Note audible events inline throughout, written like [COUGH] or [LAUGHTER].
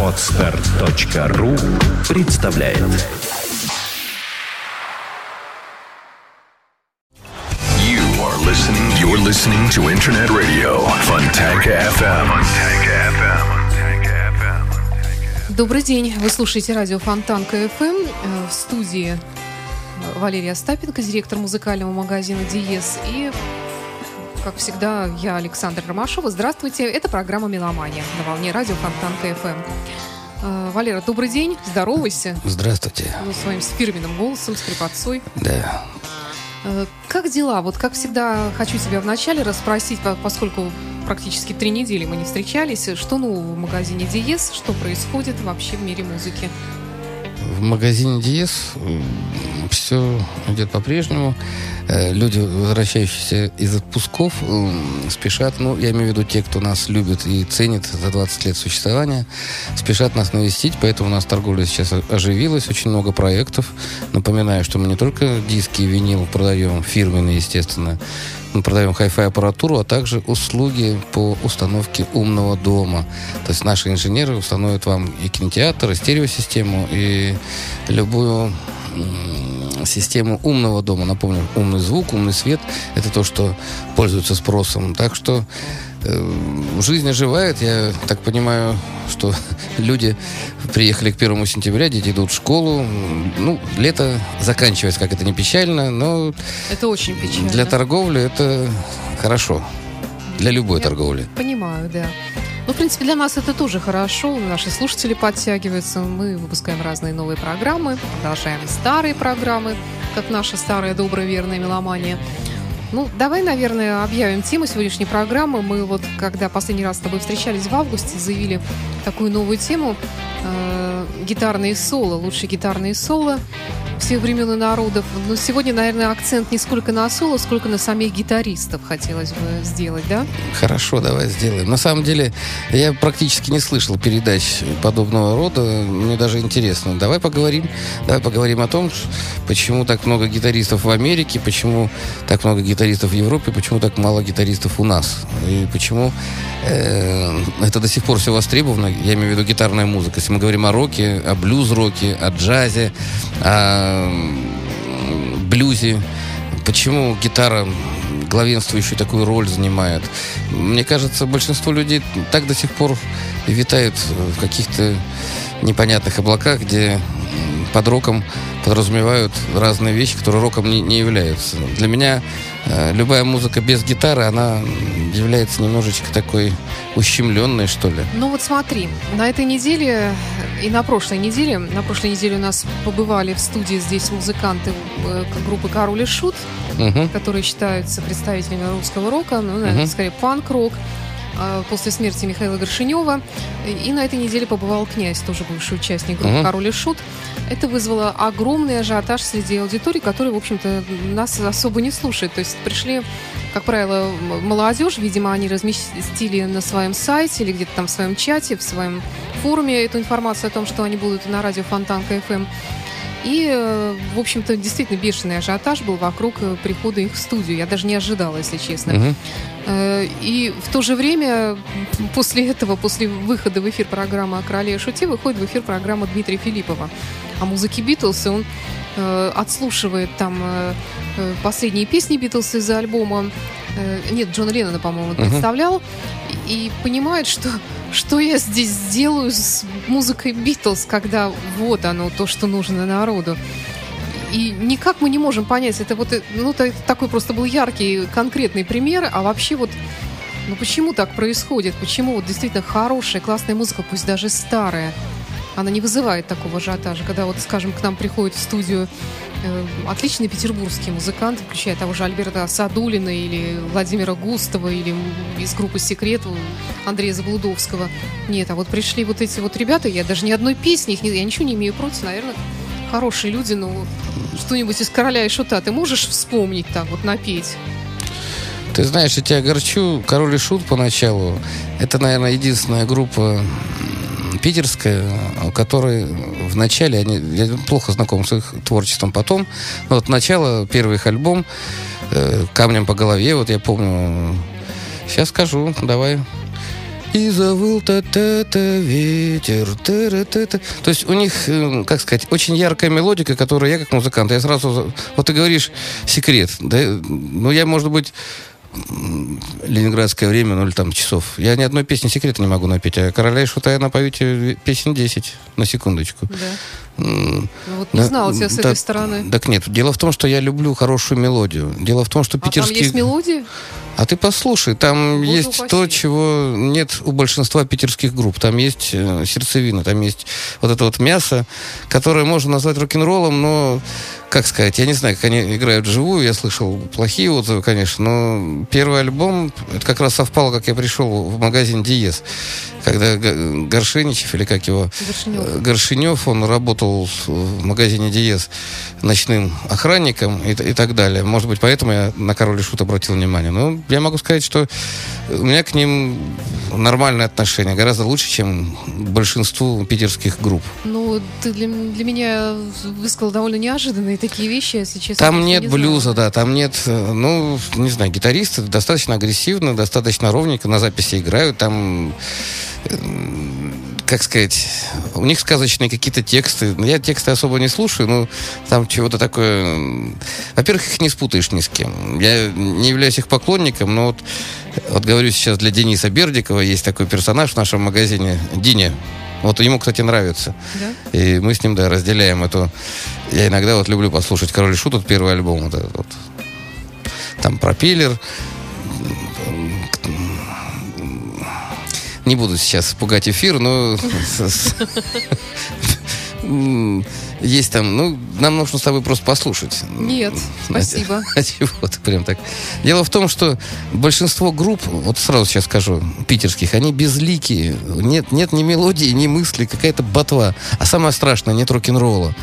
Отстар.ру представляет You are listening. You're listening to Internet Radio Fontanka FM. Fontanka FM. Добрый день. Вы слушаете радио Фонтанка FM в студии э, Валерия Остапенко, директор музыкального магазина Диес. И, как всегда, я Александр Ромашова. Здравствуйте. Это программа «Меломания» на волне радио Фонтанка FM. Э, Валера, добрый день. Здоровайся. Здравствуйте. Ну, своим фирменным голосом, с крепотцой. Да. Э, Как дела? Вот, как всегда, хочу тебя вначале расспросить, по- поскольку практически три недели мы не встречались. Что нового в магазине Диес? Что происходит вообще в мире музыки? В магазине Диес все идет по-прежнему. Э, Люди, возвращающиеся из отпусков, спешат, ну, я имею в виду те, кто нас любит и ценит за 20 лет существования, спешат нас навестить, поэтому у нас торговля сейчас оживилась, очень много проектов. Напоминаю, что мы не только диски и винил продаем, фирменные, естественно, мы продаем хай-фай аппаратуру, а также услуги по установке умного дома. То есть наши инженеры установят вам и кинотеатр, и стереосистему, и любую систему умного дома. Напомню, умный звук, умный свет – это то, что пользуется спросом. Так что жизнь оживает. Я так понимаю, что [LAUGHS] люди приехали к первому сентября, дети идут в школу. Ну, лето заканчивается, как это не печально, но Это очень печально. для торговли это хорошо. Для любой Я торговли. Понимаю, да. Ну, в принципе, для нас это тоже хорошо. Наши слушатели подтягиваются. Мы выпускаем разные новые программы, продолжаем старые программы, как наша старая добрая верная меломания. Ну, давай, наверное, объявим тему сегодняшней программы. Мы вот, когда последний раз с тобой встречались в августе, заявили такую новую тему э, гитарные соло, лучшие гитарные соло всех времен и народов. Но сегодня, наверное, акцент не сколько на соло, сколько на самих гитаристов хотелось бы сделать, да? Хорошо, давай сделаем. На самом деле, я практически не слышал передач подобного рода. Мне даже интересно. Давай поговорим. Давай поговорим о том, почему так много гитаристов в Америке, почему так много гитаристов в Европе, почему так мало гитаристов у нас. И почему э, это до сих пор все востребовано. Я имею в виду гитарная музыка. Если мы говорим о роке, о блюз-роке, о джазе, о м, блюзе, почему гитара главенствующую такую роль занимает. Мне кажется, большинство людей так до сих пор витают в каких-то непонятных облаках, где под роком подразумевают разные вещи, которые роком не, не являются. Для меня э, любая музыка без гитары, она является немножечко такой ущемленной, что ли. Ну вот смотри, на этой неделе и на прошлой неделе, на прошлой неделе у нас побывали в студии здесь музыканты э, группы Король и Шут, Мгм. которые считаются представителями русского рока, ну, наверное, Мгм. скорее панк-рок, после смерти Михаила Горшинева. И на этой неделе побывал князь, тоже бывший участник группы Мгм. Король и Шут. Это вызвало огромный ажиотаж среди аудитории, которая, в общем-то, нас особо не слушает. То есть пришли, как правило, молодежь, видимо, они разместили на своем сайте или где-то там в своем чате, в своем форуме эту информацию о том, что они будут на радио Фонтанка FM. И, э, в общем-то, действительно бешеный ажиотаж был вокруг э, прихода их в студию. Я даже не ожидала, если честно. Э, И в то же время, после этого, после выхода в эфир программы о короле и шуте, выходит в эфир программа Дмитрия Филиппова о музыке Битлз, и он отслушивает там последние песни Битлз из альбома. нет, Джона Леннона, по-моему, Мгм. представлял. И, понимает, что что я здесь сделаю с музыкой Битлз, когда вот оно, то, что нужно народу. И никак мы не можем понять, это вот, э, ну, такой просто был яркий, конкретный пример, а вообще вот, ну, почему так происходит? Почему вот действительно хорошая, классная музыка, пусть даже старая, она не вызывает такого ажиотажа, когда вот, скажем, к нам приходит в студию э, отличный петербургский музыкант, включая того же Альберта Садулина или Владимира Густова, или из группы «Секрет» Андрея Заблудовского. Нет, а вот пришли вот эти вот ребята, я даже ни одной песни, их не- я ничего не имею против, наверное, хорошие люди, но что-нибудь из «Короля и Шута» ты можешь вспомнить так вот, напеть? Ты знаешь, я тебя огорчу. Король и Шут поначалу. Это, наверное, единственная группа питерская, у которой в начале, они, я плохо знаком с их творчеством потом, но вот начало, первый их альбом э, «Камнем по голове», вот я помню, сейчас скажу, давай. И завыл та-та-та ветер. та-ра-та-та. То есть у них, э, как сказать, очень яркая мелодика, которую я как музыкант, я сразу... Вот ты говоришь секрет. Да? Ну, я, может быть, ленинградское время, ну или там часов. Я ни одной песни секрета не могу напеть, а короля и шута я напою тебе песен 10, на секундочку. Да. Ну, вот не да, знала тебя с да, этой стороны. Так нет, дело в том, что я люблю хорошую мелодию. Дело в том, что А там питерские... есть мелодии? А ты послушай, там Боже есть упаси. то, чего нет у большинства питерских групп. Там есть э, сердцевина, там есть вот это вот мясо, которое можно назвать рок-н-роллом, но, как сказать, я не знаю, как они играют вживую, я слышал плохие отзывы, конечно, но первый альбом, это как раз совпало, как я пришел в магазин Диез, когда Горшеничев, или как его, Горшинев. э, он работал в магазине Диез ночным охранником и, и так далее. Может быть, поэтому я на Король и Шут обратил внимание. Но я могу сказать, что у меня к ним нормальное отношение, гораздо лучше, чем большинству питерских групп. Ну, ты для, для меня высказал довольно неожиданные такие вещи, если честно. Там нет не блюза, знала. да, там нет, э, ну, не знаю, гитаристы достаточно агрессивно, достаточно ровненько на записи играют, там, э, как сказать, у них сказочные какие-то тексты. Я тексты особо не слушаю, но там чего-то такое... Во-первых, их не спутаешь ни с кем. Я не являюсь их поклонником, но вот, вот говорю сейчас для Дениса Бердикова, есть такой персонаж в нашем магазине, Диня. Вот ему, кстати, нравится. Да? И мы с ним, да, разделяем эту... Я иногда вот люблю послушать «Король и Шут», вот первый альбом, вот этот вот. Там пропеллер. Не буду сейчас пугать эфир, но... [LAUGHS] Есть там, ну, нам нужно с тобой просто послушать. Нет, спасибо. [LAUGHS] Ты [LAUGHS] прям так? Дело в том, что большинство групп, вот сразу сейчас скажу, питерских, они безликие. Нет, нет ни мелодии, ни мысли, какая-то ботва. А самое страшное, нет рок-н-ролла.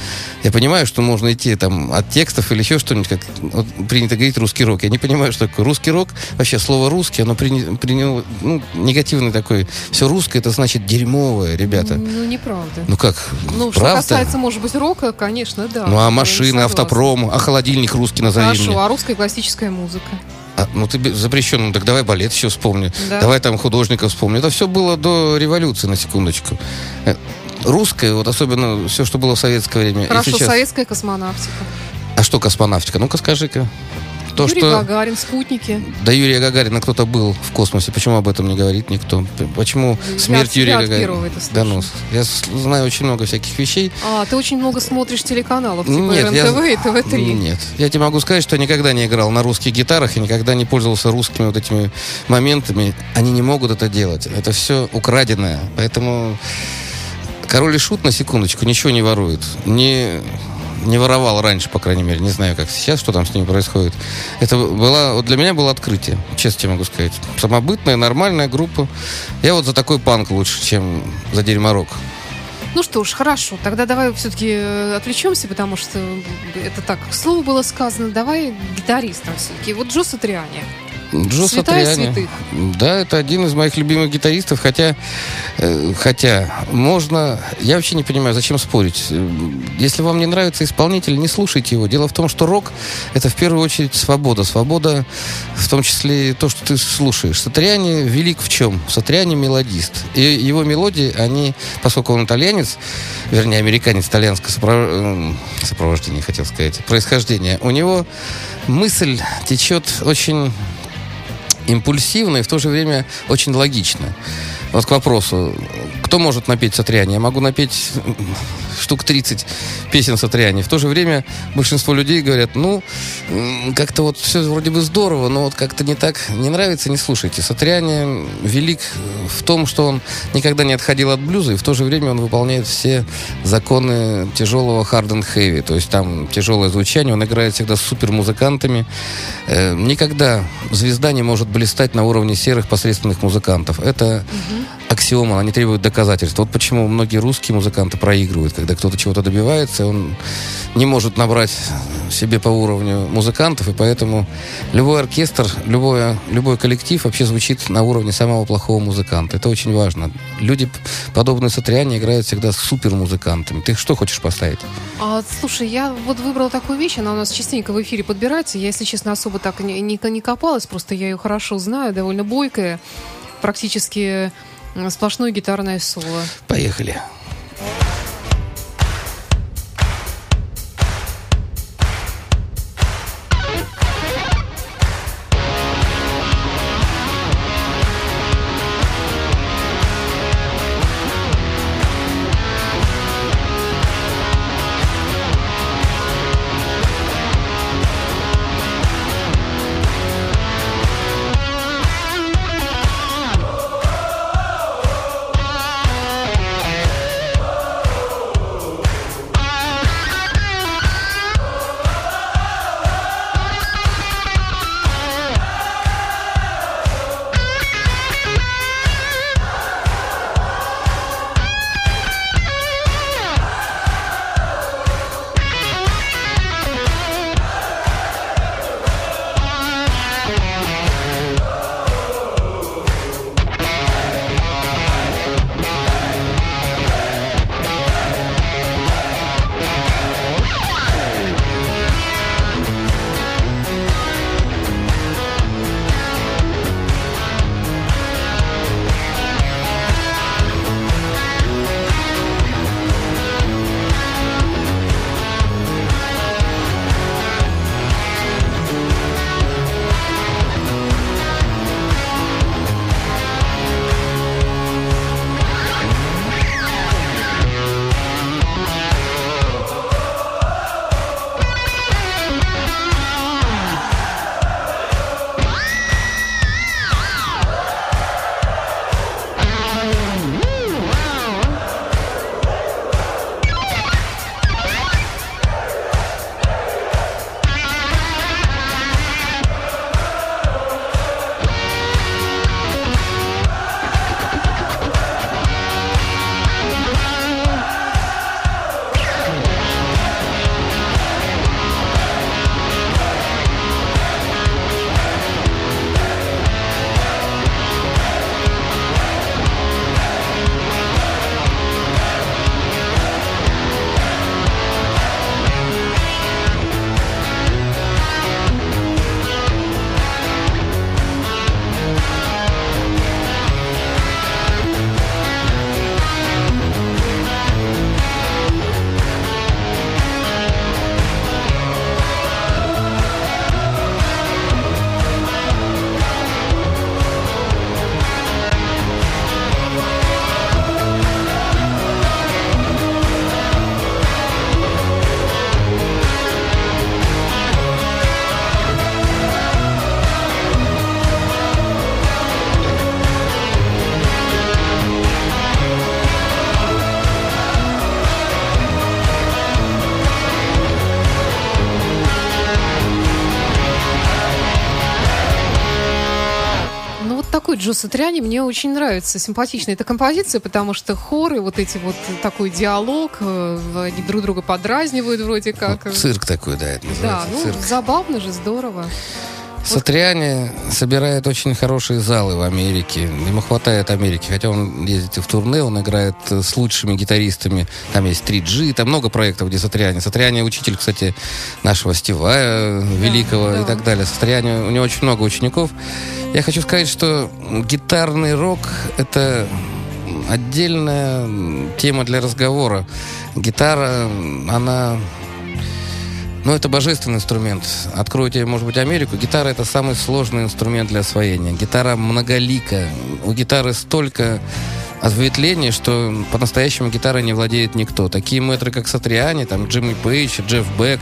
Я понимаю, что можно идти там от текстов или еще что-нибудь, как вот принято говорить русский рок. Я не понимаю, что такое русский рок. Вообще слово русский, оно приня- приняло ну, негативный такой. Все русское, это значит дерьмовое, ребята. Ну, неправда. Ну как? Ну, что правда? касается, может быть, рока, конечно, да. Ну а машины, автопром, а холодильник русский назови Хорошо, мне. а русская классическая музыка? А, ну ты запрещен, ну так давай балет еще вспомни. Да. Давай там художника вспомни. Это все было до революции, на секундочку. Э, Русское, вот особенно все, что было в советское время. и Хорошо, сейчас. советская космонавтика. А что космонавтика? Ну-ка скажи-ка. То, Юрий что Гагарин, спутники. до Юрия Гагарина кто-то был в космосе, почему об этом не говорит никто? Почему Я смерть Юрия я Гагарина? да ну, я знаю очень много всяких вещей. А, ты очень много смотришь телеканалов, типа Нет, я- РНТВ и ТВ-3. Нет. Я тебе могу сказать, что я никогда не играл на русских гитарах и никогда не пользовался русскими вот этими моментами. Они не могут это делать. Это все украденное. Поэтому король и шут, на секундочку, ничего не ворует. Не, не воровал раньше, по крайней мере. Не знаю, как сейчас, что там с ними происходит. Это была, вот для меня было открытие, честно могу сказать. Самобытная, нормальная группа. Я вот за такой панк лучше, чем за дерьморок. Ну что ж, хорошо. Тогда давай все-таки отвлечемся, потому что это так, слово было сказано. Давай гитаристам все-таки. Вот Джо Сатриани. Джо Святая Сатриани. святых. Да, это один из моих любимых гитаристов, хотя, э, хотя можно, я вообще не понимаю, зачем спорить. Если вам не нравится исполнитель, не слушайте его. Дело в том, что рок это в первую очередь свобода, свобода, в том числе и то, что ты слушаешь. Сатриани велик в чем? Сатриани мелодист, и его мелодии, они, поскольку он итальянец, вернее американец итальянского сопров- э, сопровождения, хотел сказать, происхождения, у него мысль течет очень импульсивно и в то же время очень логично. Вот к вопросу, кто может напеть Сатриани? Я могу напеть м, штук 30 песен Сатриани. В то же время большинство людей говорят, ну, как-то вот все вроде бы здорово, но вот как-то не так, не нравится, не слушайте. Сатриани велик в том, что он никогда не отходил от блюза, и в то же время он выполняет все законы тяжелого hard and heavy. То есть там тяжелое звучание, он играет всегда с супермузыкантами. Э, никогда звезда не может блистать на уровне серых посредственных музыкантов. Это аксиома, она не требует доказательств. Вот почему многие русские музыканты проигрывают, когда кто-то чего-то добивается, он не может набрать себе по уровню музыкантов, и поэтому любой оркестр, любое, любой коллектив вообще звучит на уровне самого плохого музыканта. Это очень важно. Люди, подобные Сатриане, играют всегда с супермузыкантами. Ты что хочешь поставить? А, слушай, я вот выбрала такую вещь, она у нас частенько в эфире подбирается. Я, если честно, особо так не, не, не копалась, просто я ее хорошо знаю, довольно бойкая, практически сплошное гитарное соло. Поехали. Ну, Джо Сатриани мне очень нравится. Симпатичная эта композиция, потому что хоры, вот эти вот такой диалог, э, они друг друга подразнивают вроде как. Ну, цирк такой, да, это Да, называется. ну, цирк. забавно же, здорово. Сатриани собирает очень хорошие залы в Америке. Ему хватает Америки. Хотя он ездит и в турне, он играет э, с лучшими гитаристами. Там есть 3G, там много проектов, где Сатриани. Сатриани учитель, кстати, нашего Стивая великого да. и так далее. Сатриани, у него очень много учеников. Я хочу сказать, что гитарный рок — это отдельная тема для разговора. Гитара, она ну, это божественный инструмент. Откройте, может быть, Америку. Гитара — это самый сложный инструмент для освоения. Гитара многолика. У гитары столько ответвлений, что по-настоящему гитарой не владеет никто. Такие мэтры, как Сатриани, там, Джимми Пейдж, Джефф Бек,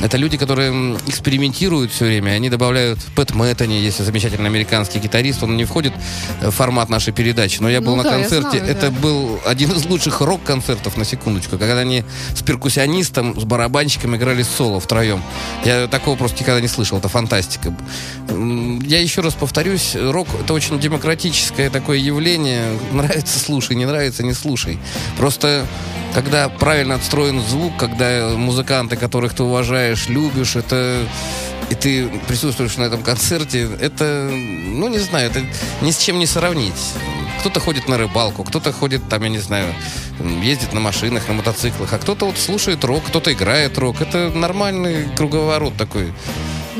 это люди, которые экспериментируют все время. Они добавляют Пэт Мэттани, есть замечательный американский гитарист. Он не входит в формат нашей передачи, но я был Ну на да, концерте. знаю, это да. был один из лучших рок-концертов, на секундочку, когда они с перкуссионистом, с барабанщиком играли соло втроем. Я такого просто никогда не слышал, это фантастика. Я еще раз повторюсь, рок — это очень демократическое такое явление. [LAUGHS] Нравится — слушай, не нравится — не слушай. Просто когда правильно отстроен звук, когда музыканты, которых ты уважаешь, любишь, это и ты присутствуешь на этом концерте, это, ну, не знаю, это ни с чем не сравнить. Кто-то ходит на рыбалку, кто-то ходит, там, я не знаю, ездит на машинах, на мотоциклах, а кто-то вот слушает рок, кто-то играет рок. Это нормальный круговорот такой.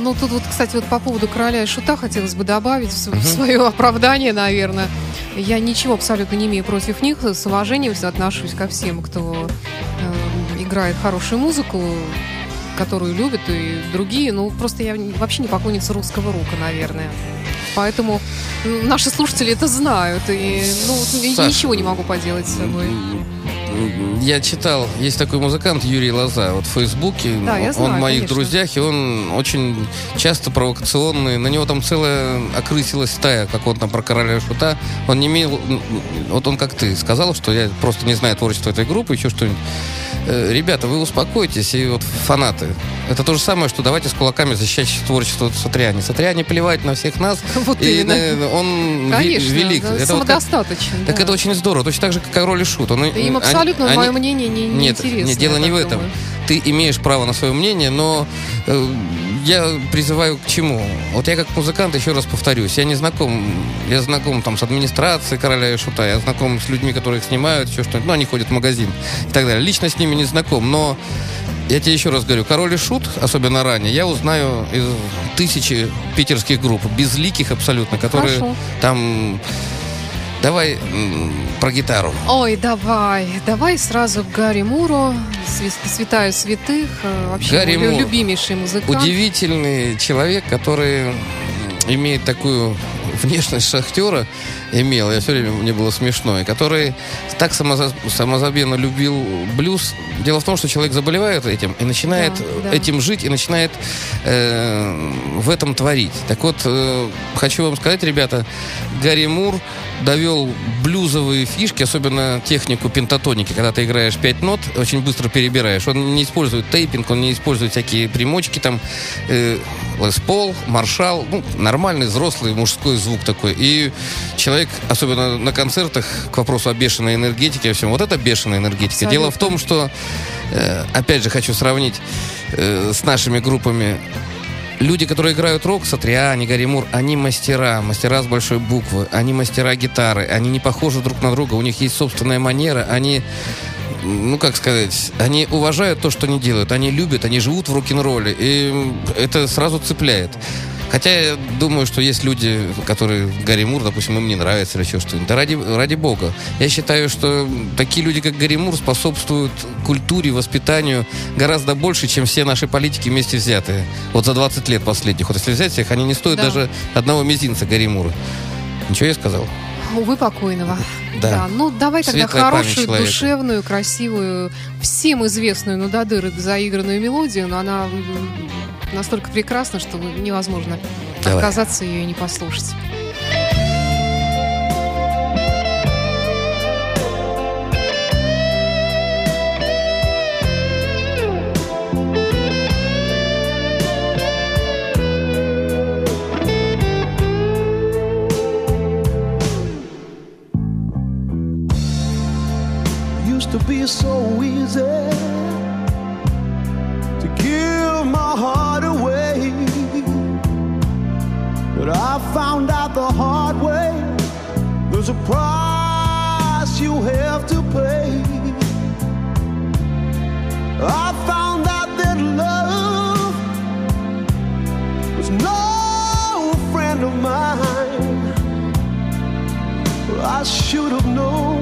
Ну, тут вот, кстати, вот по поводу короля и шута хотелось бы добавить в, в свое [LAUGHS] оправдание, наверное. Я ничего абсолютно не имею против них. С уважением отношусь ко всем, кто э, играет хорошую музыку, которую любят и другие. Ну, просто я вообще не поклонница русского рука, наверное. Поэтому наши слушатели это знают. И ну, Саша, ничего не могу поделать с собой я читал, есть такой музыкант Юрий Лоза, вот в Фейсбуке, да, я знаю, он в моих конечно. друзьях, и он очень часто провокационный, на него там целая окрысилась стая, как он там про короля шута, он не имел, вот он как ты сказал, что я просто не знаю творчество этой группы, еще что-нибудь. Э, ребята, вы успокойтесь, и вот фанаты. Это то же самое, что давайте с кулаками защищать творчество Сатриани. Сатриани плевать на всех нас. [LAUGHS] Вот и, именно. Он Конечно, велик. Да, это самодостаточен. Вот как, да. Так это очень здорово. Точно так же, как король и шут. Он, Им абсолютно они, мое мнение не, не нет, интересно. Нет, дело не в этом. Думаю. Ты имеешь право на свое мнение, но э, я призываю к чему? Вот я как музыкант, еще раз повторюсь, я не знаком, я знаком там с администрацией короля и шута, я знаком с людьми, которые их снимают, еще что-нибудь, ну, они ходят в магазин и так далее. Лично с ними не знаком, но я тебе еще раз говорю, король и шут, особенно ранее, я узнаю из тысячи питерских групп, безликих абсолютно, которые Хорошо. там Давай про гитару. Ой, давай. Давай сразу к Гарри Муру, святая святых, э, вообще Гарри Мур. любимейший музыкант. Удивительный человек, который имеет такую внешность шахтера имел, я все время, мне было смешно, и который так самозабвенно любил блюз. Дело в том, что человек заболевает этим и начинает да, да. этим жить, и начинает э, в этом творить. Так вот, э, хочу вам сказать, ребята, Гарри Мур довел блюзовые фишки, особенно технику пентатоники, когда ты играешь пять нот, очень быстро перебираешь. Он не использует тейпинг, он не использует всякие примочки, там, э, Лес Пол, Маршал, ну, нормальный, взрослый, мужской звук такой. И человек, особенно на концертах, к вопросу о бешеной энергетике, о всем, вот это бешеная энергетика. Абсолютно. Дело в том, что, э, опять же, хочу сравнить э, с нашими группами люди, которые играют рок, Сатриани, Гарри Мур, они мастера, мастера с большой буквы, они мастера гитары, они не похожи друг на друга, у них есть собственная манера, они ну, как сказать, они уважают то, что они делают, они любят, они живут в рок-н-ролле, и это сразу цепляет. Хотя я думаю, что есть люди, которые Гарри Мур, допустим, им не нравится или еще что-нибудь. Да ради, ради бога. Я считаю, что такие люди, как Гарри Мур, способствуют культуре, воспитанию гораздо больше, чем все наши политики вместе взятые. Вот за 20 лет последних. Вот если взять всех, они не стоят Да. даже одного мизинца Гарри Мура. Ничего я сказал? Увы, покойного. Да. Ну, давай тогда Светлая память хорошую, душевную, красивую, всем известную, ну, до дыры заигранную мелодию, но она настолько прекрасна, что невозможно Давай. отказаться ее и не послушать. used to be so easy found out the hard way there's a price you have to pay. I found out that love was no friend of mine. I should have known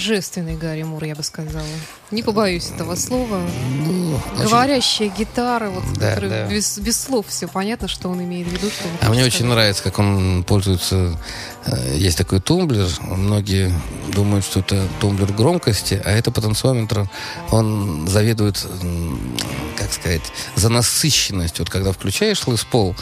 божественный Гарри Мур, я бы сказала. Не побоюсь этого слова. Ну, очень- Говорящая гитара, вот, Да, которая да. Без, без слов все понятно, что он имеет в виду. Что А мне хочет очень сказать. нравится, как он пользуется. э, Есть такой тумблер. Многие думают, что это тумблер громкости, а это потенциометр. Он заведует, как сказать, за насыщенность. Вот когда включаешь лыс-пол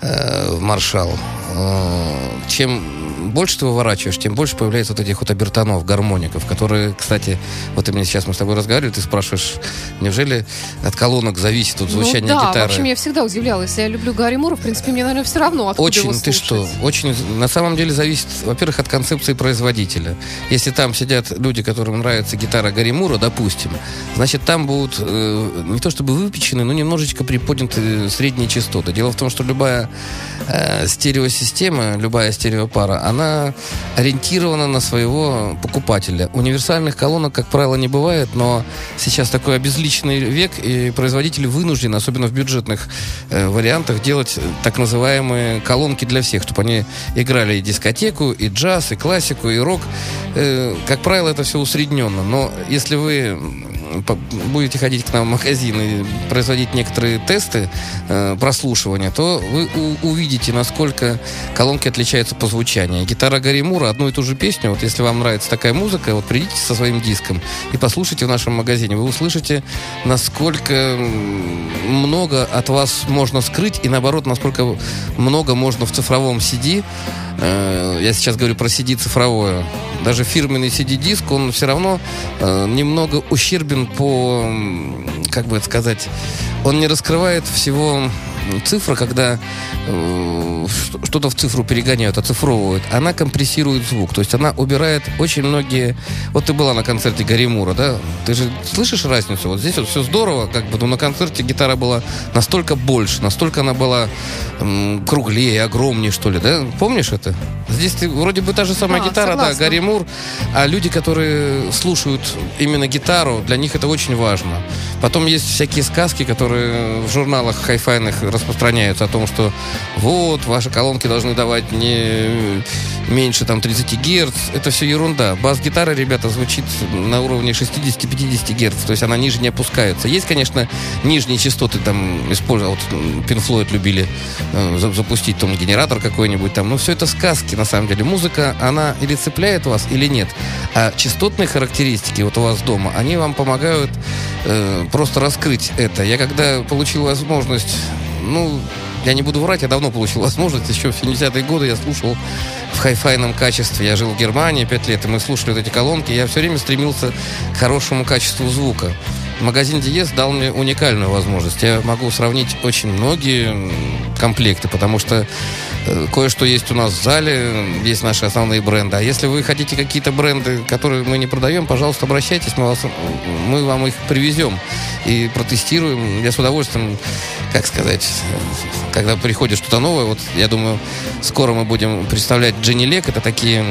э, в маршал, э, чем больше ты выворачиваешь, тем больше появляется вот этих вот обертонов, гармоников, которые, кстати, вот именно сейчас мы с тобой разговаривали, ты спрашиваешь, неужели от колонок зависит вот звучание ну, да, гитары? вообще меня всегда удивляло. Если я люблю Гарри Мура, в принципе, мне, наверное, все равно, откуда Очень, его ты что, очень, на самом деле зависит, во-первых, от концепции производителя. Если там сидят люди, которым нравится гитара Гарри Мура, допустим, значит, там будут э, не то чтобы выпечены, но немножечко приподняты средние частоты. Дело в том, что любая э, стереосистема, любая стереопара, она ориентирована на своего покупателя. Универсальных колонок, как правило, не бывает, но сейчас такой обезличенный век, и производители вынуждены, особенно в бюджетных э, вариантах, делать так называемые колонки для всех, чтобы они играли и дискотеку, и джаз, и классику, и рок. Э, как правило, это все усредненно. Но если вы будете ходить к нам в магазин и производить некоторые тесты э, прослушивания, то вы увидите, насколько колонки отличаются по звучанию. Гитара Гарри Мура, одну и ту же песню, вот если вам нравится такая музыка, вот придите со своим диском и послушайте в нашем магазине. Вы услышите, насколько много от вас можно скрыть и, наоборот, насколько много можно в цифровом CD Э, я сейчас говорю про CD цифровое, даже фирменный CD-диск, он все равно э, немного ущербен по, как бы это сказать, он не раскрывает всего цифры, когда э, что-то в цифру перегоняют, оцифровывают, она компрессирует звук. То есть она убирает очень многие... Вот ты была на концерте Гарри Мура, да? Ты же слышишь разницу? Вот здесь вот все здорово, как бы, но на концерте гитара была настолько больше, настолько она была м, круглее, огромнее, что ли, да? Помнишь это? Здесь ты, вроде бы та же самая Да, гитара, согласна. да, Гарри Мур, а люди, которые слушают именно гитару, для них это очень важно. Потом есть всякие сказки, которые в журналах хайфайных распространяются о том, что вот, ваши колонки должны давать не меньше там 30 Гц. Это все ерунда. Бас-гитара, ребята, звучит на уровне 60-50 Гц. То есть она ниже не опускается. Есть, конечно, нижние частоты там использовать. Вот Pink любили э, за- запустить там генератор какой-нибудь там. Но все это сказки, на самом деле. Музыка, она или цепляет вас, или нет. А частотные характеристики вот у вас дома, они вам помогают э, просто раскрыть это. Я когда получил возможность, ну, я не буду врать, я давно получил возможность, еще в 70-е годы я слушал в хай-файном качестве. Я жил в Германии 5 лет, и мы слушали вот эти колонки. Я все время стремился к хорошему качеству звука. Магазин Диез дал мне уникальную возможность. Я могу сравнить очень многие комплекты, потому что кое-что есть у нас в зале, есть наши основные бренды. А если вы хотите какие-то бренды, которые мы не продаем, пожалуйста, обращайтесь, мы, вас, мы вам их привезем и протестируем. Я с удовольствием, как сказать, когда приходит что-то новое, вот я думаю, скоро мы будем представлять Дженни Лек, это такие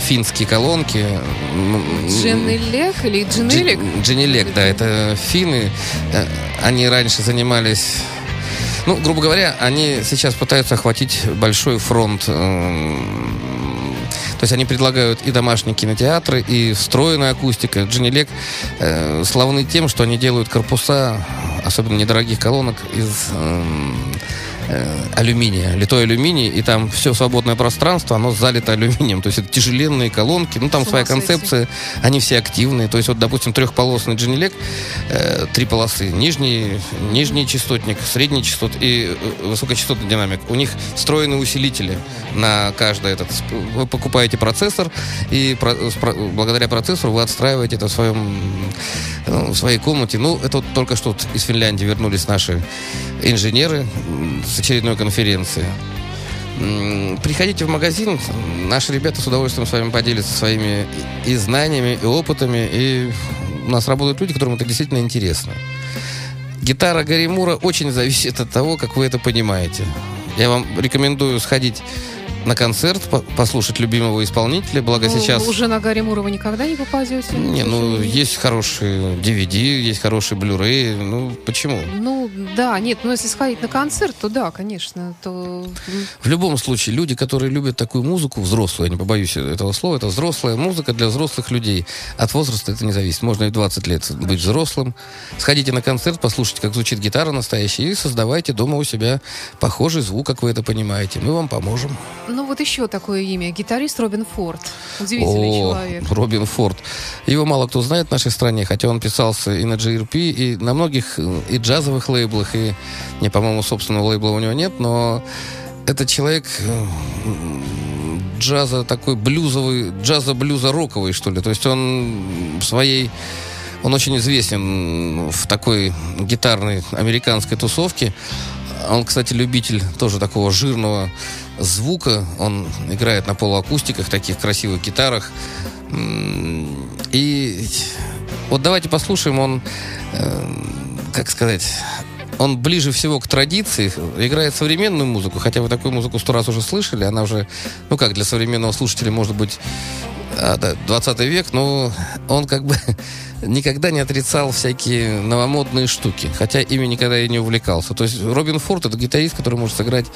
финские колонки. М, Дженелек или Дженелик? Дж- Дженелек, да, это финны. Э, Они раньше занимались... Ну, грубо говоря, они сейчас пытаются охватить большой фронт. эм, То есть они предлагают и домашние кинотеатры, и встроенная акустика. Дженелек э, славны тем, что они делают корпуса, особенно недорогих колонок, из эм, э, алюминия, литой алюминий, и там все свободное пространство, оно залито алюминием. То есть это тяжеленные колонки, ну там С своя концепция, они все активные. То есть вот, допустим, трехполосный Дженелек, э, три полосы, нижний, нижний частотник, средний частот и э, высокочастотный динамик. У них встроенные усилители на каждый этот. Вы покупаете процессор, и про- с про- благодаря процессору вы отстраиваете это в, своем, э, в своей комнате. Ну, это вот только что из Финляндии вернулись наши инженеры м, с очередной конференции. Приходите в магазин, наши ребята с удовольствием с вами поделятся своими и знаниями, и опытами, и у нас работают люди, которым это действительно интересно. Гитара Гарри Мура очень зависит от того, как вы это понимаете. Я вам рекомендую сходить на концерт, по- послушать любимого исполнителя, благо Ну, сейчас... Уже на Гарри Мура вы никогда не попадете? Не, ну, сожалению. есть хорошие DVD, есть хорошие Blu-ray, ну, почему? Ну, да, нет, ну если сходить на концерт, то да, конечно, то... В любом случае, люди, которые любят такую музыку, взрослую, я не побоюсь этого слова, это взрослая музыка для взрослых людей. От возраста это не зависит. Можно и в 20 лет быть взрослым. Сходите на концерт, послушайте, как звучит гитара настоящая, и создавайте дома у себя похожий звук, как вы это понимаете. Мы вам поможем. Ну, вот еще такое имя. Гитарист Робин Форд. Удивительный О, человек. Робин Форд. Его мало кто знает в нашей стране, хотя он писался и на GRP, и на многих и джазовых лейблах, и, не, по-моему, собственного лейбла у него нет, но это человек э, джаза такой блюзовый, джаза-блюза-роковый, что ли. То есть он в своей... Он очень известен в такой гитарной американской тусовке. Он, кстати, любитель тоже такого жирного звука. Он играет на полуакустиках, таких красивых гитарах. И вот давайте послушаем, он, э, как сказать, он ближе всего к традиции, играет современную музыку, хотя вы такую музыку сто раз уже слышали, она уже, ну как, для современного слушателя может быть а, да, 20 век, но он как бы [LAUGHS] никогда не отрицал всякие новомодные штуки, хотя ими никогда и не увлекался. То есть Робин Форд это гитарист, который может сыграть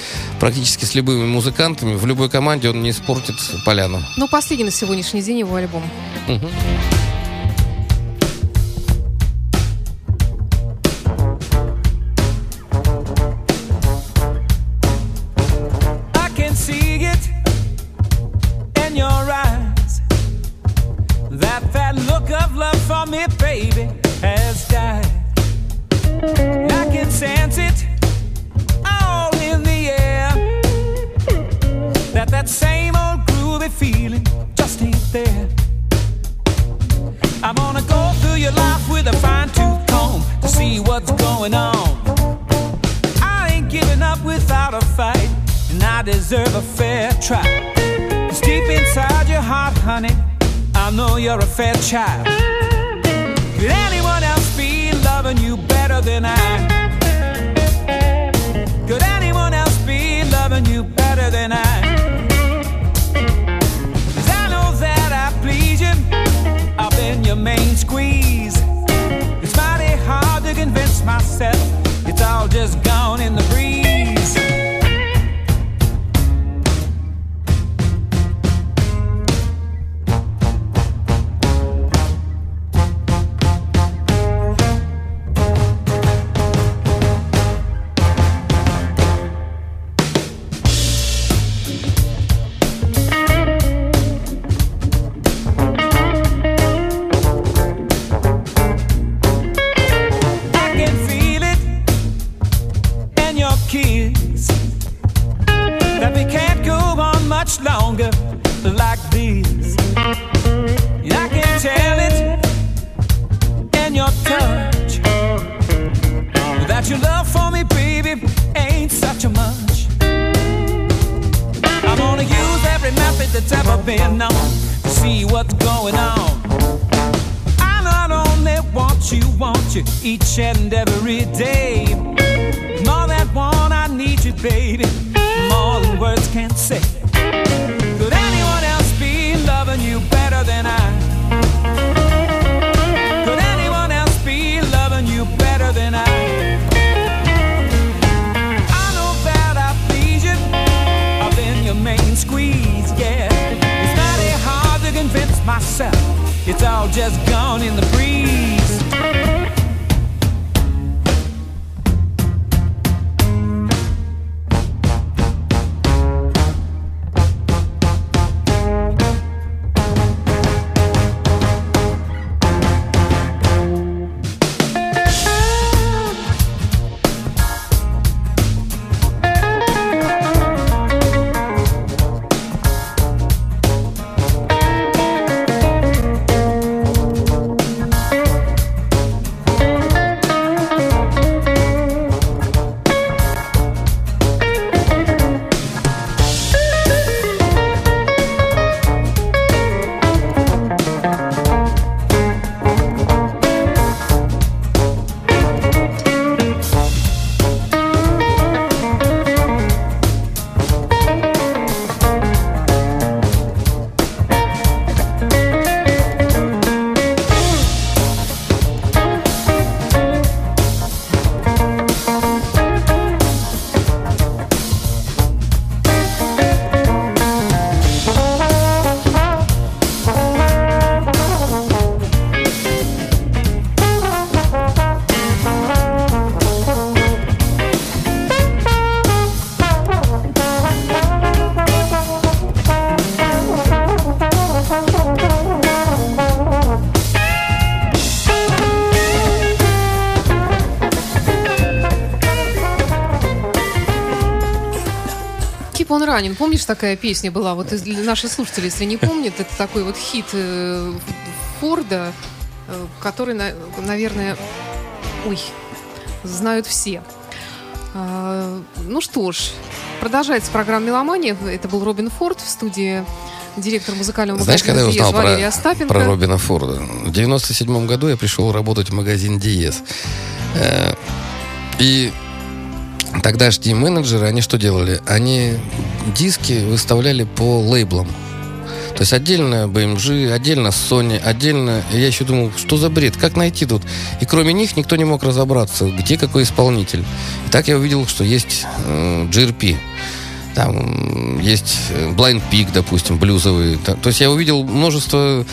практически с любыми музыкантами. В любой команде он не испортит поляну. Ну, последний на сегодняшний день его альбом. I That look of love for me, baby, has died. I can sense it all in the air. That that same old groovy feeling just ain't there. I'm gonna go through your life with a fine tooth comb to see what's going on. I ain't giving up without a fight, and I deserve a fair try. It's deep inside your heart, honey, I know you're a fair child. Could anyone else be loving you better than I? Could anyone else be loving you better than I? 'Cause I know that I please you. I've been your main squeeze. It's mighty hard to convince myself it's all just gone in the breeze. Method that's ever been known to see what's going on. I not only want you, want you each and every day. More than one, I need you, baby, more than words can say. It's all just gone in the breeze. Running. Помнишь, такая песня была? Вот для наших слушателей, если не помнят, это такой вот хит э, Форда, э, который, на- наверное, ой, знают все. А, ну что ж, продолжается программа «Меломания». Это был Робин Форд в студии директор музыкального Знаешь, когда я узнал «Диез» Валерий про, Остапенко. про Робина Форда? В 97 году я пришел работать в магазин Диез. Э, И тогдашние менеджеры, они что делали? Они диски выставляли по лейблам. То есть отдельно BMG, отдельно Sony, отдельно... Я еще думал, что за бред, как найти тут? И кроме них никто не мог разобраться, где какой исполнитель. И так я увидел, что есть э, GRP. Там есть э, Blind Pig, допустим, блюзовый. То есть я увидел множество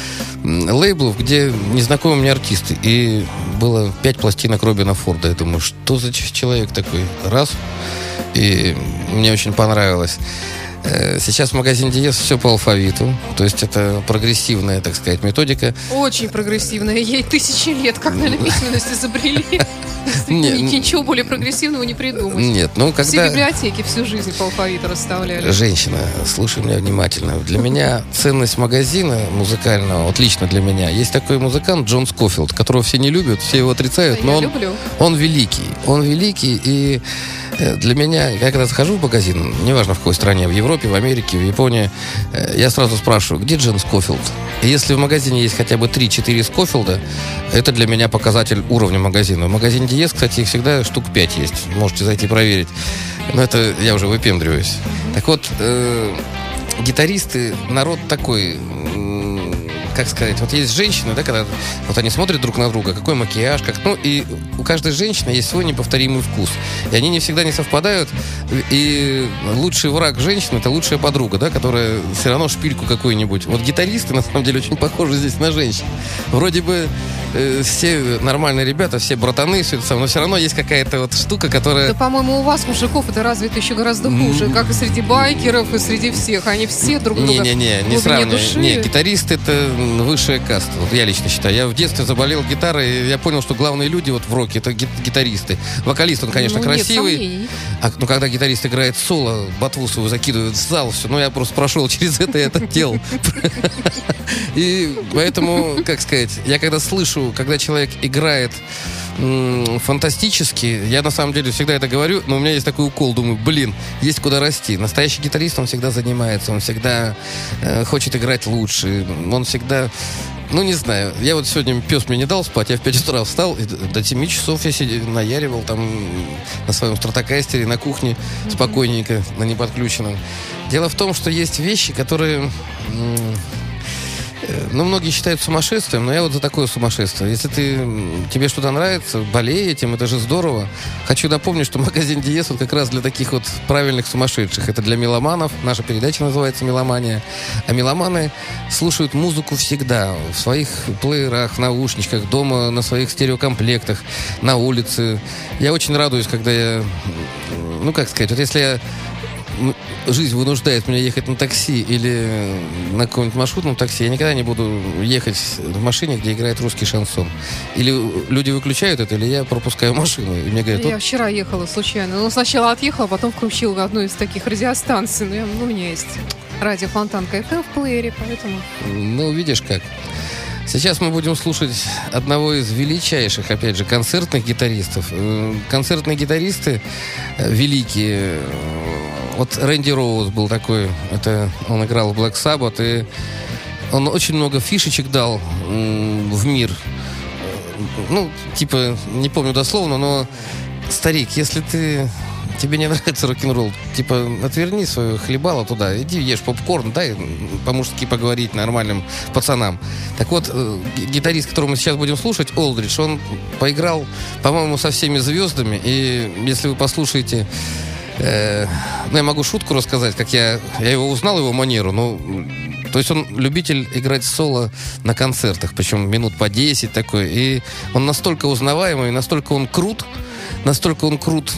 лейблов, где незнакомые мне артисты. И было пять пластинок Робина Форда. Я думаю, что за человек такой? Раз. И мне очень понравилось. Э, Сейчас в магазине Диез все по алфавиту. То есть это прогрессивная, так сказать, методика. Очень прогрессивная. Ей тысячи лет, как, наверное, письменность изобрели. [LAUGHS] Ничего более прогрессивного не придумать. Нет, ну Все когда... библиотеки всю жизнь по алфавиту расставляли. Женщина, слушай меня внимательно. Для меня ценность магазина музыкального, вот лично для меня, есть такой музыкант Джон Скофилд, которого все не любят, все его отрицают, но он, он великий. Он великий, и для меня, я когда захожу в магазин, неважно в какой стране, в Европе, в Америке, в Японии, э, я сразу спрашиваю, где Джон Скофилд? И если в магазине есть хотя бы 3-4 Скофилда, это для меня показатель уровня магазина. В магазине Диез, кстати, их всегда штук 5 есть. Можете зайти проверить. Но это я уже выпендриваюсь. Так вот, э, гитаристы, народ такой, как сказать, вот есть женщины, да, когда вот они смотрят друг на друга, какой макияж, как, ну, и у каждой женщины есть свой неповторимый вкус. И они не всегда не совпадают. И лучший враг женщины это лучшая подруга, да, которая все равно шпильку какую-нибудь. Вот гитаристы, на самом деле, очень похожи здесь на женщин. Вроде бы э, все нормальные ребята, все братаны, все это самое, но все равно есть какая-то вот штука, которая... Да, по-моему, у вас, мужиков, это развито еще гораздо хуже. Как и среди байкеров, и среди всех. Они все друг друга Не-не-не, в не глубине сравнивай. души. Не, гитарист это высшая каста. Вот я лично считаю. Я в детстве заболел гитарой, и я понял, что главные люди вот в роке это ги- гитаристы. Вокалист, он, конечно, Ну, нет красивый. сомнений. А ну, когда гитарист играет соло, ботву свою закидывает в зал, все. Ну, я просто прошел через это и это делал. [LAUGHS] И поэтому, как сказать, я когда слышу, когда человек играет фантастически, я на самом деле всегда это говорю, но у меня есть такой укол, думаю, блин, есть куда расти. Настоящий гитарист, он всегда занимается, он всегда э, хочет играть лучше, он всегда ну, не знаю. Я вот сегодня пес мне не дал спать. Я в 5 утра встал, и до 7 часов я сидел, наяривал там на своем стратокастере, на кухне, спокойненько, на неподключенном. Дело в том, что есть вещи, которые... э, Ну, многие считают сумасшествием, но я вот за такое сумасшествие. Если ты, тебе что-то нравится, болей этим, это же здорово. Хочу напомнить, что магазин Диес он как раз для таких вот правильных сумасшедших. Это для меломанов. Наша передача называется «Меломания». А меломаны слушают музыку всегда. В своих плеерах, наушничках, дома, на своих стереокомплектах, на улице. Я очень радуюсь, когда я... Ну, как сказать, вот если я жизнь вынуждает меня ехать на такси или на каком-нибудь маршрутном такси, я никогда не буду ехать в машине, где играет русский шансон. Или люди выключают это, или я пропускаю машину. И мне говорят, Я вот, вчера ехала случайно. Ну, сначала отъехала, а потом включила одну из таких радиостанций. Ну, я- ну, у меня есть радио Фонтанка FM в плеере, поэтому... ну, видишь как. Сейчас мы будем слушать одного из величайших, опять же, концертных гитаристов. Э, Концертные гитаристы э, великие. Вот Рэнди Роуз был такой. Это он играл в Black Sabbath, и он очень много фишечек дал в мир. Ну, типа, не помню дословно, но старик, если ты тебе не [LAUGHS] нравится рок-н-ролл, типа, отверни свое хлебало туда, иди ешь попкорн, дай по-мужски поговорить нормальным пацанам. Так вот, э, ги- гитарист, которого мы сейчас будем слушать, Олдридж, он поиграл, по-моему, со всеми звездами, и если вы послушаете Э, ну, я могу шутку рассказать, как я, я его узнал, его манеру. Ну, то есть он любитель играть соло на концертах, причем минут по 10 такой. И он настолько узнаваемый, настолько он крут, настолько он крут.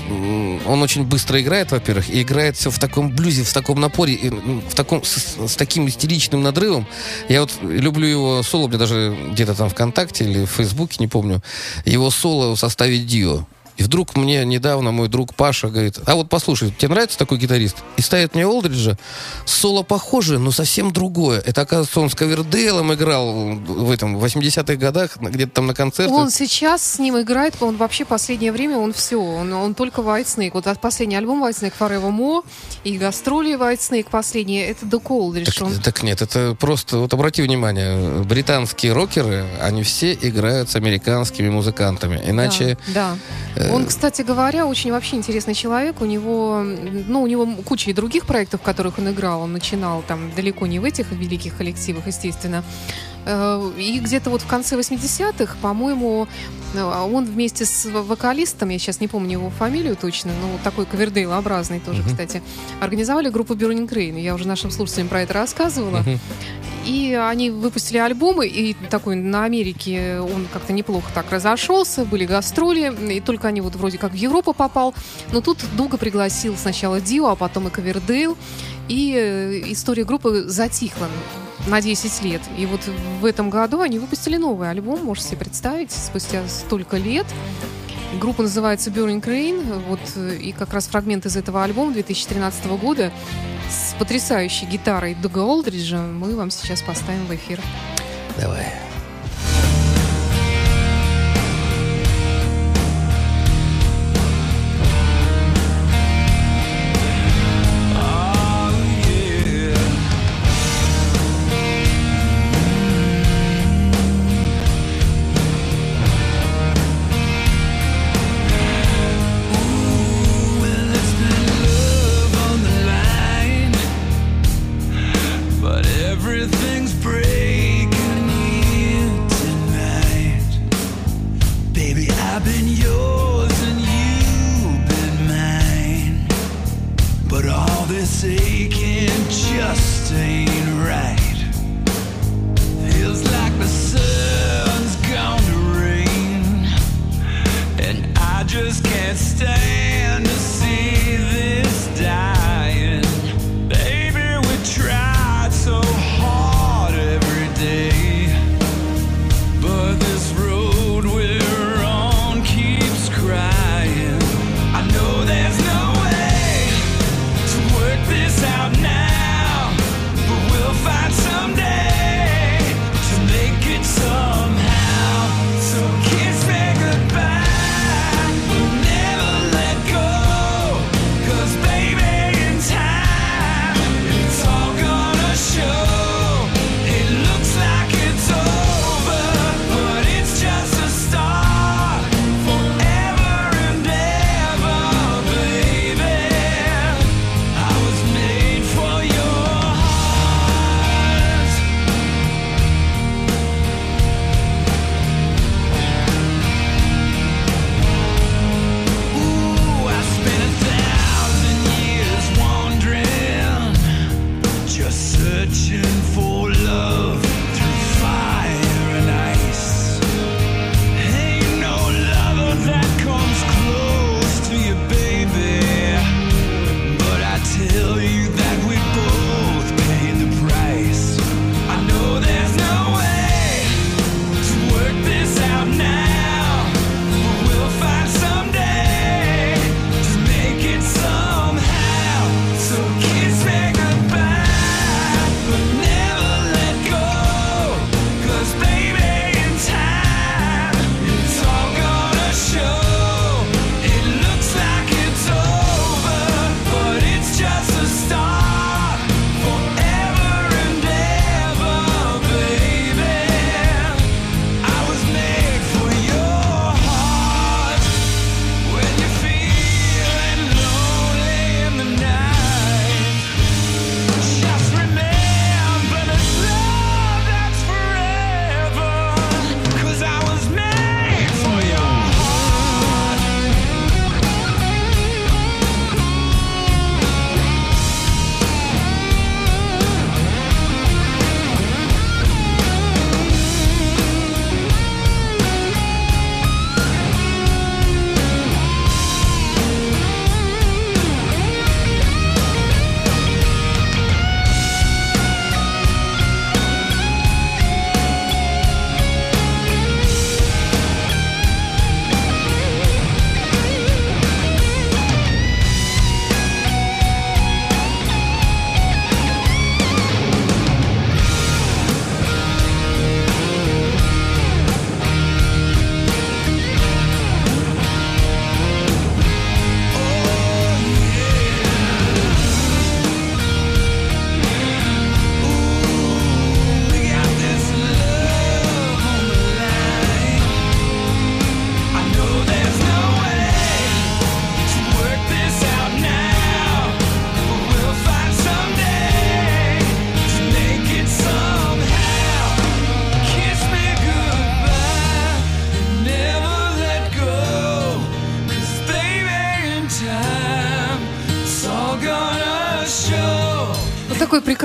Он очень быстро играет, во-первых, и играет все в таком блюзе, в таком напоре, м, в таком, с, с таким истеричным надрывом. Я вот люблю его соло, мне даже где-то там ВКонтакте или в Фейсбуке, не помню, его соло в составе Дио. И вдруг мне недавно мой друг Паша говорит, а вот послушай, тебе нравится такой гитарист? И ставит мне Олдриджа, соло похожее, но совсем другое. Это, оказывается, он с Ковердейлом играл в этом, в 80-х годах, где-то там на концертах. Он сейчас с ним играет, он вообще последнее время, он все, он, он только White Snake. Вот от последний альбом White Snake Forever More и гастроли White Snake последние, это Дук Олдридж. Так, Он- так нет, это просто, вот обрати внимание, британские рокеры, они все играют с американскими музыкантами. Иначе... Да. да. Он, кстати говоря, очень вообще интересный человек. У него, ну, у него куча и других проектов, в которых он играл. Он начинал там далеко не в этих великих коллективах, естественно. Э, И где-то вот в конце 80-х, по-моему, э, он вместе с вокалистом, я сейчас не помню его фамилию точно, но такой ковердейлообразный тоже, кстати, организовали группу Burning Rain. Я уже нашим слушателям про это рассказывала. И они выпустили альбомы, и такой на Америке он как-то неплохо так разошелся, были гастроли, и только они вот вроде как в Европу попал. Но тут долго пригласил сначала Дио, а потом и Ковердейл. И э, история группы затихла на 10 лет. И вот в этом году они выпустили новый альбом, можете себе представить, спустя столько лет. Группа называется Burning Rain. Вот, э, и как раз фрагмент из этого альбома 2013 года с потрясающей гитарой Дуга Олдриджа мы вам сейчас поставим в эфир. Давай.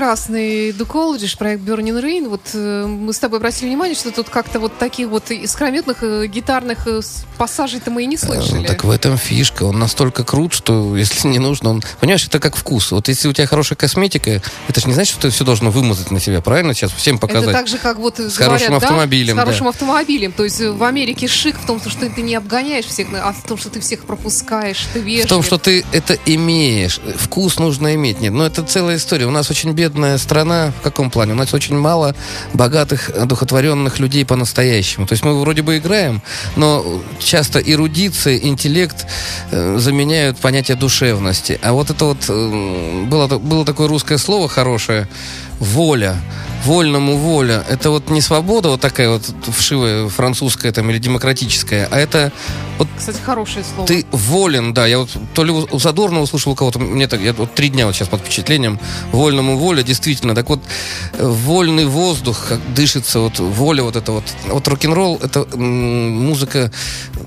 Прекрасный Дуколдиш, проект Burning Rain. Вот э, мы с тобой обратили внимание, что тут как-то вот таких вот искрометных э, гитарных э, пассажей-то мы и не слышали. Так в этом фишка. Он настолько крут, что [LAUGHS] если не нужно, он... Понимаешь, это как вкус. Вот если у тебя хорошая косметика, это же не значит, что ты все должно вымазать на себя, правильно? Сейчас всем показать. Это так же, как вот С говорят, хорошим да, автомобилем, С хорошим да. автомобилем. То есть в Америке шик в том, что ты не обгоняешь всех, а в том, что ты всех пропускаешь, ты вежлив. В том, что ты это имеешь. Вкус нужно иметь. Нет, но это целая история. У нас очень бедная страна. В каком плане? У нас очень мало богатых, одухотворенных людей по-настоящему. То есть мы вроде бы играем, но часто эрудиция, интеллект э, заменяют понятие душевности. А вот это вот э, было, было такое русское слово хорошее воля. Вольному воля. Это вот не свобода вот такая вот вшивая французская там или демократическая, а это вот Кстати, хорошее слово. ты волен, да. Я вот то ли у Задорнова услышал у кого-то, мне так, я вот три дня вот сейчас под впечатлением, вольному воля, действительно. Так вот, э, вольный воздух, как дышится, вот воля вот это вот. Вот рок-н-ролл, это музыка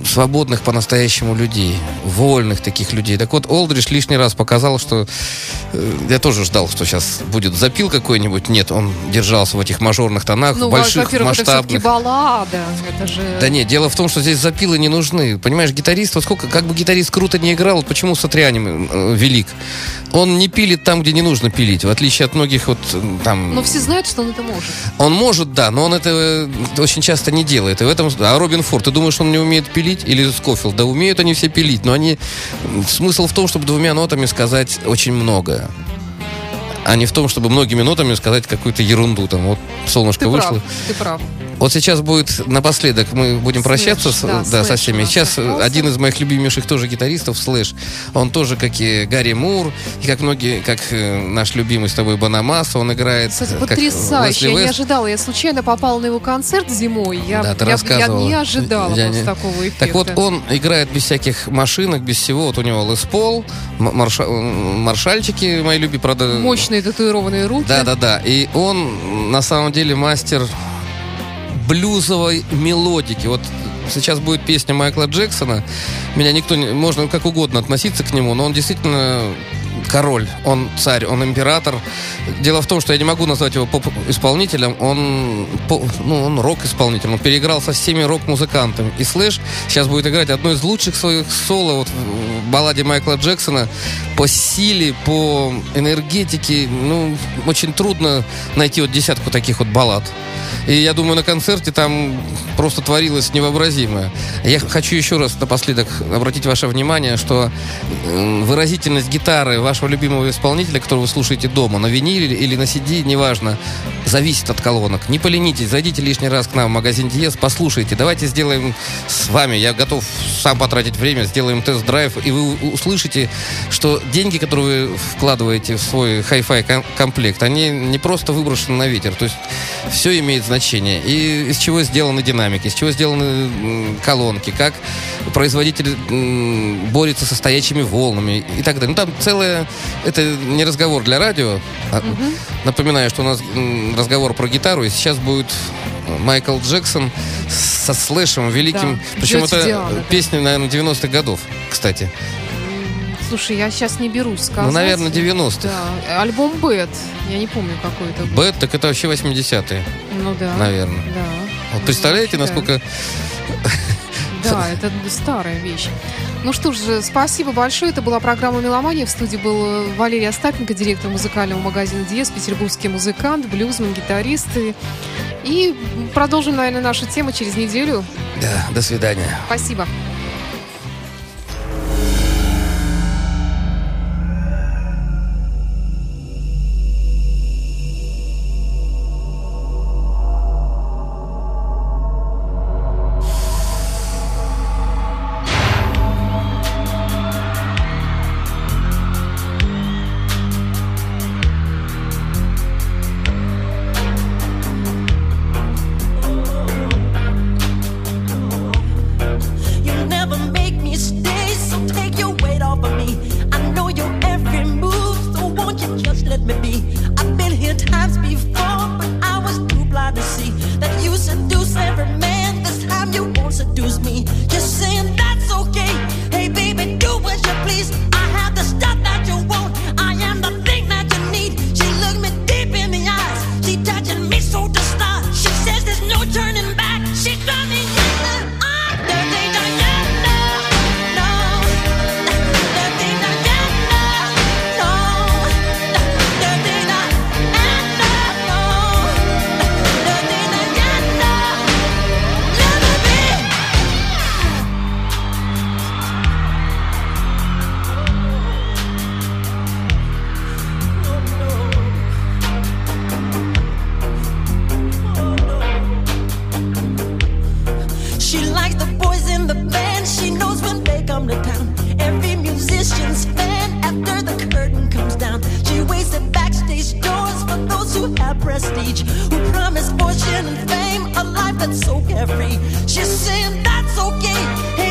свободных по-настоящему людей, вольных таких людей. Так вот, Олдриш лишний раз показал, что э, я тоже ждал, что сейчас будет запил какой-нибудь. Нет, он держался в этих мажорных тонах, ну, больших, во-первых, это масштабных. баллада. Это же... Да нет, дело в том, что здесь запилы не нужны. Понимаешь, гитарист, вот сколько, как бы гитарист круто не играл, вот почему Сатриани э, велик? Он не пилит там, где не нужно пилить, в отличие от многих вот э, там... Но все знают, что он это может. Он может, да, но он это э, очень часто не делает. И в этом... А Робин Форд, ты думаешь, он не умеет пилить? Или Скофилд? Да умеют они все пилить, но они... Смысл в том, чтобы двумя нотами сказать очень многое. А не в том, чтобы многими нотами сказать какую-то ерунду. Там вот солнышко Ты вышло. прав, ты прав. Вот сейчас будет напоследок, мы будем Слэш, прощаться с- да, да, со Слэш всеми. Сейчас э, остался. один из моих любимейших тоже гитаристов, Слэш, он тоже, как и Гэри Мур, и как многие, как э, наш любимый с тобой Бонамасса, он играет Кстати, э, потрясающе. Я не ожидала. Я случайно попала на его концерт зимой. Я, Да, ты я- я не ожидала Я не- такого эффекта. Так вот, он играет без всяких машинок, без всего. Вот у него Les Paul, марша- маршальчики, мои любимые, правда... Мощные татуированные руки. Да, да, да. И он на самом деле мастер блюзовой мелодики. Вот сейчас будет песня Майкла Джексона. Меня никто не... Можно как угодно относиться к нему, но он действительно король, он царь, он император. Дело в том, что я не могу назвать его поп-исполнителем, он, ну, он рок-исполнитель, он переиграл со всеми рок-музыкантами. И Слэш сейчас будет играть одно из лучших своих соло вот, в балладе Майкла Джексона по силе, по энергетике. Ну, очень трудно найти вот десятку таких вот баллад. И я думаю, на концерте там просто творилось невообразимое. Я хочу еще раз напоследок обратить ваше внимание, что выразительность гитары вашего любимого исполнителя, которого вы слушаете дома, на виниле или на CD, неважно, зависит от колонок. Не поленитесь, зайдите лишний раз к нам в магазин Диез, послушайте. Давайте сделаем с вами, я готов сам потратить время, сделаем тест-драйв, и вы услышите, что деньги, которые вы вкладываете в свой хай-фай ком- комплект, они не просто выброшены на ветер. То есть все имеет значение. И из чего сделаны динамики, из чего сделаны колонки, как производитель борется со стоячими волнами и так далее. Ну, там Это не разговор для радио. а- Напоминаю, что у нас разговор про гитару, и сейчас будет Майкл Джексон со Слэшем великим. Да, Причем Dirty это Diana, да. песня, наверное, 90-х годов, кстати. Слушай, я сейчас не берусь сказать. Ну, наверное, 90-х. Да. Альбом Bad. Я не помню, какой это. был. Bad, так это вообще 80-е, Ну да. наверное. Да. Вот представляете, насколько... Да, это старая вещь. Ну что ж, спасибо большое. Это была программа «Меломания». В студии был э, Валерий Остапенко, директор музыкального магазина «Диез», петербургский музыкант, блюзман, гитарист. И- И продолжим, наверное, нашу тему через неделю. Да, до свидания. Спасибо. come to town. Every musician's fan after the curtain comes down. She waits at backstage doors for those who have prestige, who promise fortune and fame, a life that's so carefree. She's saying that's okay. Hey,